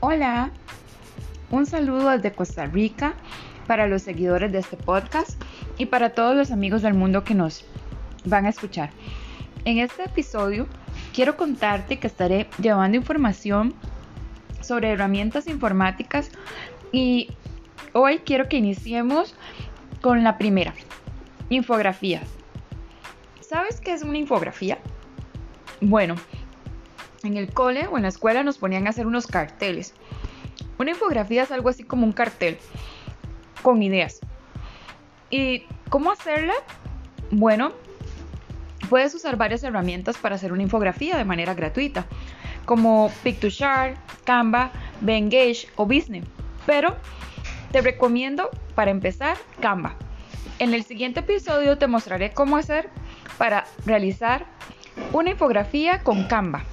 Hola, un saludo desde Costa Rica para los seguidores de este podcast y para todos los amigos del mundo que nos van a escuchar. En este episodio quiero contarte que estaré llevando información sobre herramientas informáticas y hoy quiero que iniciemos con la primera, infografías. ¿Sabes qué es una infografía? Bueno, en el cole o en la escuela nos ponían a hacer unos carteles. Una infografía es algo así como un cartel con ideas. ¿Y cómo hacerla? Bueno, puedes usar varias herramientas para hacer una infografía de manera gratuita, como Pictoshare, Canva, Bengage o Business. Pero te recomiendo para empezar Canva. En el siguiente episodio te mostraré cómo hacer para realizar una infografía con Canva.